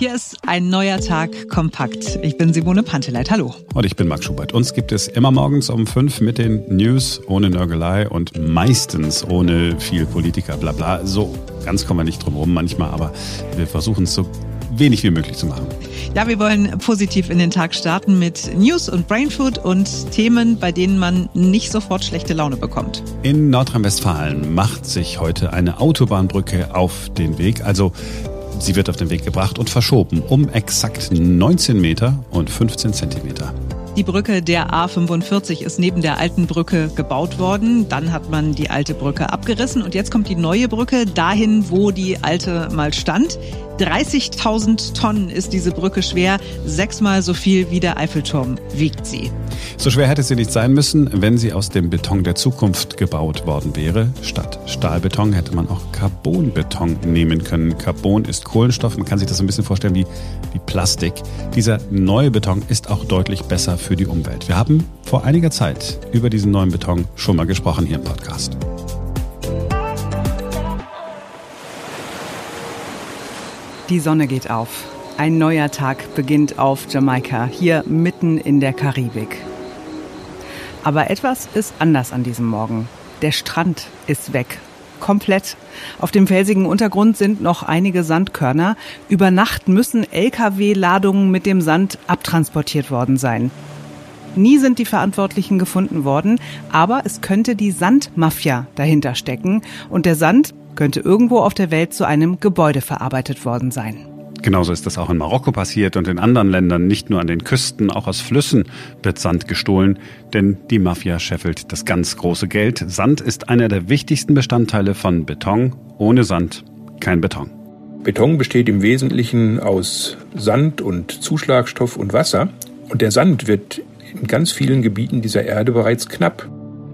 Hier ist ein neuer Tag kompakt. Ich bin Simone Panteleit. Hallo. Und ich bin Max Schubert. Uns gibt es immer morgens um fünf mit den News ohne Nörgelei und meistens ohne viel Politiker, bla bla. So ganz kommen wir nicht drum rum manchmal, aber wir versuchen es so wenig wie möglich zu machen. Ja, wir wollen positiv in den Tag starten mit News und Brainfood und Themen, bei denen man nicht sofort schlechte Laune bekommt. In Nordrhein-Westfalen macht sich heute eine Autobahnbrücke auf den Weg. Also Sie wird auf den Weg gebracht und verschoben um exakt 19 Meter und 15 Zentimeter. Die Brücke der A45 ist neben der alten Brücke gebaut worden. Dann hat man die alte Brücke abgerissen und jetzt kommt die neue Brücke dahin, wo die alte mal stand. 30.000 Tonnen ist diese Brücke schwer, sechsmal so viel wie der Eiffelturm wiegt sie. So schwer hätte sie nicht sein müssen, wenn sie aus dem Beton der Zukunft gebaut worden wäre. Statt Stahlbeton hätte man auch Carbonbeton nehmen können. Carbon ist Kohlenstoff, man kann sich das ein bisschen vorstellen wie, wie Plastik. Dieser neue Beton ist auch deutlich besser für die Umwelt. Wir haben vor einiger Zeit über diesen neuen Beton schon mal gesprochen hier im Podcast. Die Sonne geht auf. Ein neuer Tag beginnt auf Jamaika, hier mitten in der Karibik. Aber etwas ist anders an diesem Morgen. Der Strand ist weg. Komplett. Auf dem felsigen Untergrund sind noch einige Sandkörner. Über Nacht müssen Lkw-Ladungen mit dem Sand abtransportiert worden sein. Nie sind die Verantwortlichen gefunden worden, aber es könnte die Sandmafia dahinter stecken und der Sand könnte irgendwo auf der Welt zu einem Gebäude verarbeitet worden sein. Genauso ist das auch in Marokko passiert und in anderen Ländern, nicht nur an den Küsten, auch aus Flüssen wird Sand gestohlen, denn die Mafia scheffelt das ganz große Geld. Sand ist einer der wichtigsten Bestandteile von Beton. Ohne Sand kein Beton. Beton besteht im Wesentlichen aus Sand und Zuschlagstoff und Wasser und der Sand wird in ganz vielen Gebieten dieser Erde bereits knapp.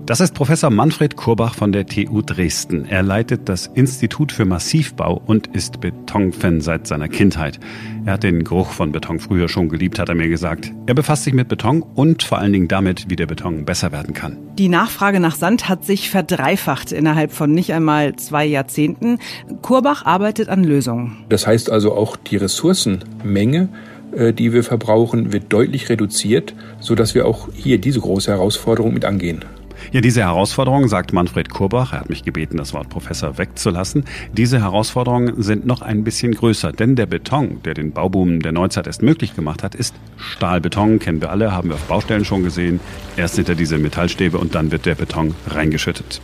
Das ist Professor Manfred Kurbach von der TU Dresden. Er leitet das Institut für Massivbau und ist Betonfan seit seiner Kindheit. Er hat den Geruch von Beton früher schon geliebt, hat er mir gesagt. Er befasst sich mit Beton und vor allen Dingen damit, wie der Beton besser werden kann. Die Nachfrage nach Sand hat sich verdreifacht innerhalb von nicht einmal zwei Jahrzehnten. Kurbach arbeitet an Lösungen. Das heißt also auch die Ressourcenmenge äh, die wir verbrauchen, wird deutlich reduziert, sodass wir auch hier diese große Herausforderung mit angehen. Ja, diese Herausforderungen, sagt Manfred Kurbach, er hat mich gebeten, das Wort Professor wegzulassen, diese Herausforderungen sind noch ein bisschen größer, denn der Beton, der den Bauboom der Neuzeit erst möglich gemacht hat, ist Stahlbeton, kennen wir alle, haben wir auf Baustellen schon gesehen. Erst sind da diese Metallstäbe und dann wird der Beton reingeschüttet.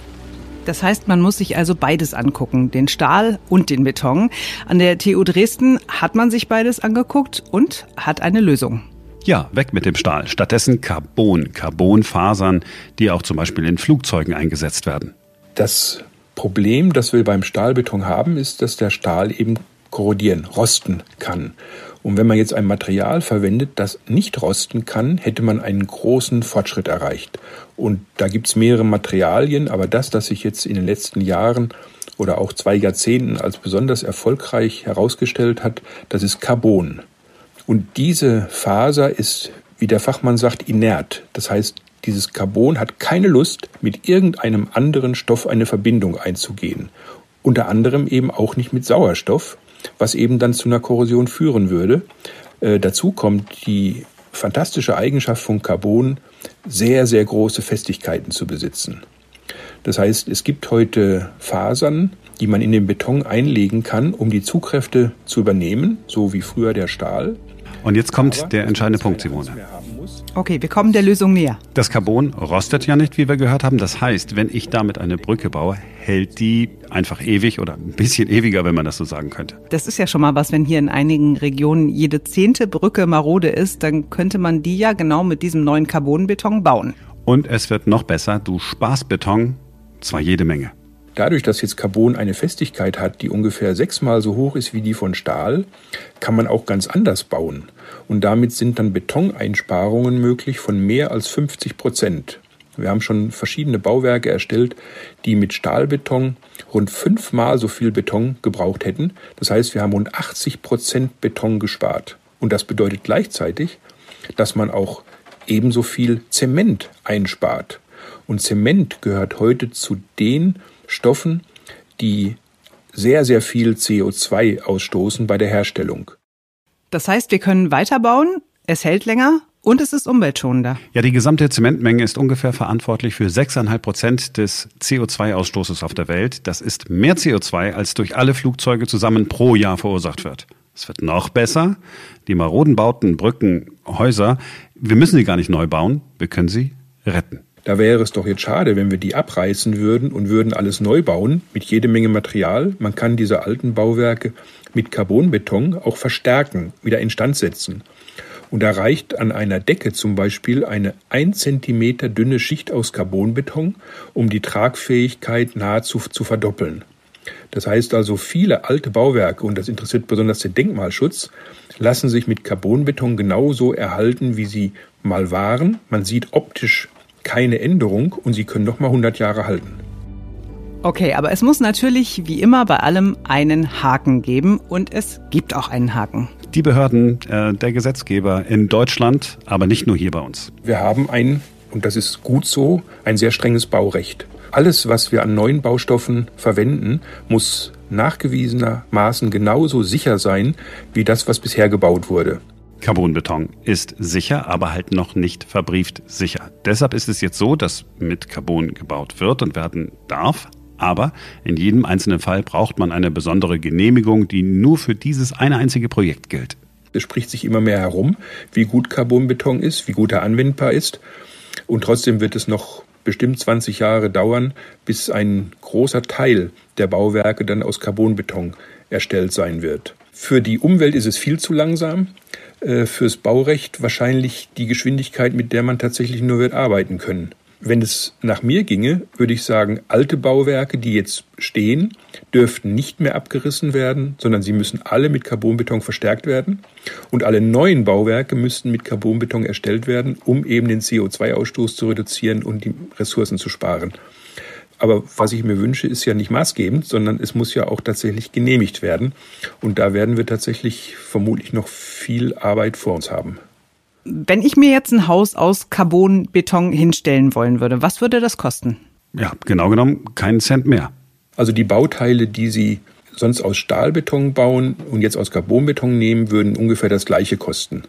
Das heißt, man muss sich also beides angucken, den Stahl und den Beton. An der TU Dresden hat man sich beides angeguckt und hat eine Lösung. Ja, weg mit dem Stahl. Stattdessen Carbon, Carbonfasern, die auch zum Beispiel in Flugzeugen eingesetzt werden. Das Problem, das wir beim Stahlbeton haben, ist, dass der Stahl eben korrodieren, rosten kann. Und wenn man jetzt ein Material verwendet, das nicht rosten kann, hätte man einen großen Fortschritt erreicht. Und da gibt es mehrere Materialien, aber das, das sich jetzt in den letzten Jahren oder auch zwei Jahrzehnten als besonders erfolgreich herausgestellt hat, das ist Carbon. Und diese Faser ist, wie der Fachmann sagt, inert. Das heißt, dieses Carbon hat keine Lust, mit irgendeinem anderen Stoff eine Verbindung einzugehen. Unter anderem eben auch nicht mit Sauerstoff, was eben dann zu einer Korrosion führen würde. Äh, dazu kommt die fantastische Eigenschaft von Carbon, sehr, sehr große Festigkeiten zu besitzen. Das heißt, es gibt heute Fasern, die man in den Beton einlegen kann, um die Zugkräfte zu übernehmen, so wie früher der Stahl. Und jetzt kommt der entscheidende Punkt, Simone. Okay, wir kommen der Lösung näher. Das Carbon rostet ja nicht, wie wir gehört haben. Das heißt, wenn ich damit eine Brücke baue, hält die einfach ewig oder ein bisschen ewiger, wenn man das so sagen könnte. Das ist ja schon mal was, wenn hier in einigen Regionen jede zehnte Brücke marode ist, dann könnte man die ja genau mit diesem neuen Carbonbeton bauen. Und es wird noch besser, du sparst Beton, zwar jede Menge. Dadurch, dass jetzt Carbon eine Festigkeit hat, die ungefähr sechsmal so hoch ist wie die von Stahl, kann man auch ganz anders bauen. Und damit sind dann Betoneinsparungen möglich von mehr als 50 Prozent. Wir haben schon verschiedene Bauwerke erstellt, die mit Stahlbeton rund fünfmal so viel Beton gebraucht hätten. Das heißt, wir haben rund 80 Prozent Beton gespart. Und das bedeutet gleichzeitig, dass man auch ebenso viel Zement einspart. Und Zement gehört heute zu den Stoffen, die sehr, sehr viel CO2 ausstoßen bei der Herstellung. Das heißt, wir können weiterbauen, es hält länger und es ist umweltschonender. Ja, die gesamte Zementmenge ist ungefähr verantwortlich für 6,5 Prozent des CO2-Ausstoßes auf der Welt. Das ist mehr CO2, als durch alle Flugzeuge zusammen pro Jahr verursacht wird. Es wird noch besser. Die maroden Bauten, Brücken, Häuser, wir müssen sie gar nicht neu bauen, wir können sie retten. Da wäre es doch jetzt schade, wenn wir die abreißen würden und würden alles neu bauen mit jede Menge Material. Man kann diese alten Bauwerke mit Carbonbeton auch verstärken, wieder instand setzen. Und da reicht an einer Decke zum Beispiel eine ein Zentimeter dünne Schicht aus Carbonbeton, um die Tragfähigkeit nahezu zu verdoppeln. Das heißt also, viele alte Bauwerke, und das interessiert besonders den Denkmalschutz, lassen sich mit Carbonbeton genauso erhalten, wie sie mal waren. Man sieht optisch keine Änderung und sie können noch mal 100 Jahre halten. Okay, aber es muss natürlich wie immer bei allem einen Haken geben und es gibt auch einen Haken. Die Behörden, äh, der Gesetzgeber in Deutschland, aber nicht nur hier bei uns. Wir haben ein, und das ist gut so, ein sehr strenges Baurecht. Alles, was wir an neuen Baustoffen verwenden, muss nachgewiesenermaßen genauso sicher sein wie das, was bisher gebaut wurde. Carbonbeton ist sicher, aber halt noch nicht verbrieft sicher. Deshalb ist es jetzt so, dass mit Carbon gebaut wird und werden darf, aber in jedem einzelnen Fall braucht man eine besondere Genehmigung, die nur für dieses eine einzige Projekt gilt. Es spricht sich immer mehr herum, wie gut Carbonbeton ist, wie gut er anwendbar ist. Und trotzdem wird es noch bestimmt 20 Jahre dauern, bis ein großer Teil der Bauwerke dann aus Carbonbeton erstellt sein wird. Für die Umwelt ist es viel zu langsam. Äh, fürs Baurecht wahrscheinlich die Geschwindigkeit, mit der man tatsächlich nur wird arbeiten können. Wenn es nach mir ginge, würde ich sagen, alte Bauwerke, die jetzt stehen, dürften nicht mehr abgerissen werden, sondern sie müssen alle mit Carbonbeton verstärkt werden. Und alle neuen Bauwerke müssten mit Carbonbeton erstellt werden, um eben den CO2-Ausstoß zu reduzieren und die Ressourcen zu sparen. Aber was ich mir wünsche, ist ja nicht maßgebend, sondern es muss ja auch tatsächlich genehmigt werden. Und da werden wir tatsächlich vermutlich noch viel Arbeit vor uns haben. Wenn ich mir jetzt ein Haus aus Carbonbeton hinstellen wollen würde, was würde das kosten? Ja, genau genommen keinen Cent mehr. Also die Bauteile, die Sie sonst aus Stahlbeton bauen und jetzt aus Carbonbeton nehmen, würden ungefähr das gleiche kosten.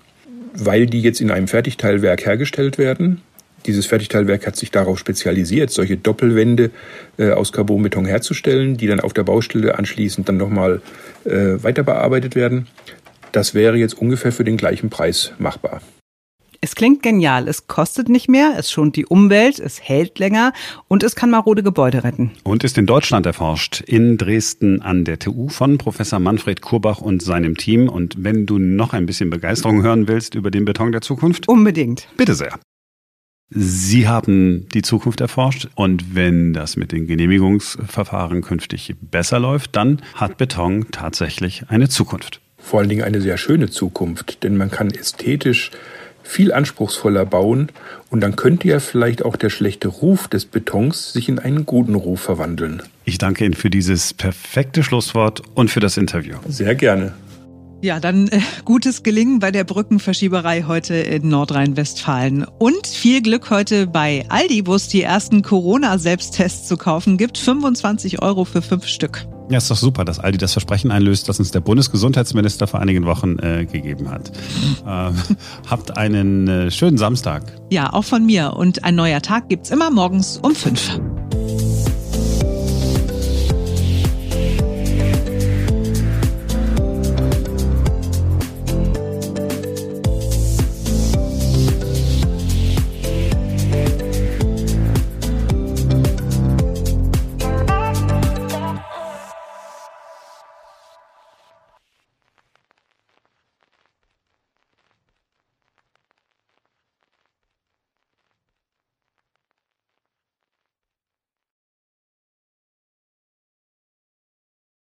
Weil die jetzt in einem Fertigteilwerk hergestellt werden. Dieses Fertigteilwerk hat sich darauf spezialisiert, solche Doppelwände äh, aus Carbonbeton herzustellen, die dann auf der Baustelle anschließend dann nochmal äh, weiter bearbeitet werden. Das wäre jetzt ungefähr für den gleichen Preis machbar. Es klingt genial. Es kostet nicht mehr, es schont die Umwelt, es hält länger und es kann marode Gebäude retten. Und ist in Deutschland erforscht, in Dresden an der TU von Professor Manfred Kurbach und seinem Team. Und wenn du noch ein bisschen Begeisterung hören willst über den Beton der Zukunft? Unbedingt. Bitte sehr. Sie haben die Zukunft erforscht und wenn das mit den Genehmigungsverfahren künftig besser läuft, dann hat Beton tatsächlich eine Zukunft. Vor allen Dingen eine sehr schöne Zukunft, denn man kann ästhetisch viel anspruchsvoller bauen und dann könnte ja vielleicht auch der schlechte Ruf des Betons sich in einen guten Ruf verwandeln. Ich danke Ihnen für dieses perfekte Schlusswort und für das Interview. Sehr gerne. Ja, dann äh, gutes Gelingen bei der Brückenverschieberei heute in Nordrhein-Westfalen. Und viel Glück heute bei Aldi, wo es die ersten Corona-Selbsttests zu kaufen gibt. 25 Euro für fünf Stück. Ja, ist doch super, dass Aldi das Versprechen einlöst, das uns der Bundesgesundheitsminister vor einigen Wochen äh, gegeben hat. äh, habt einen äh, schönen Samstag. Ja, auch von mir. Und ein neuer Tag gibt's immer morgens um fünf.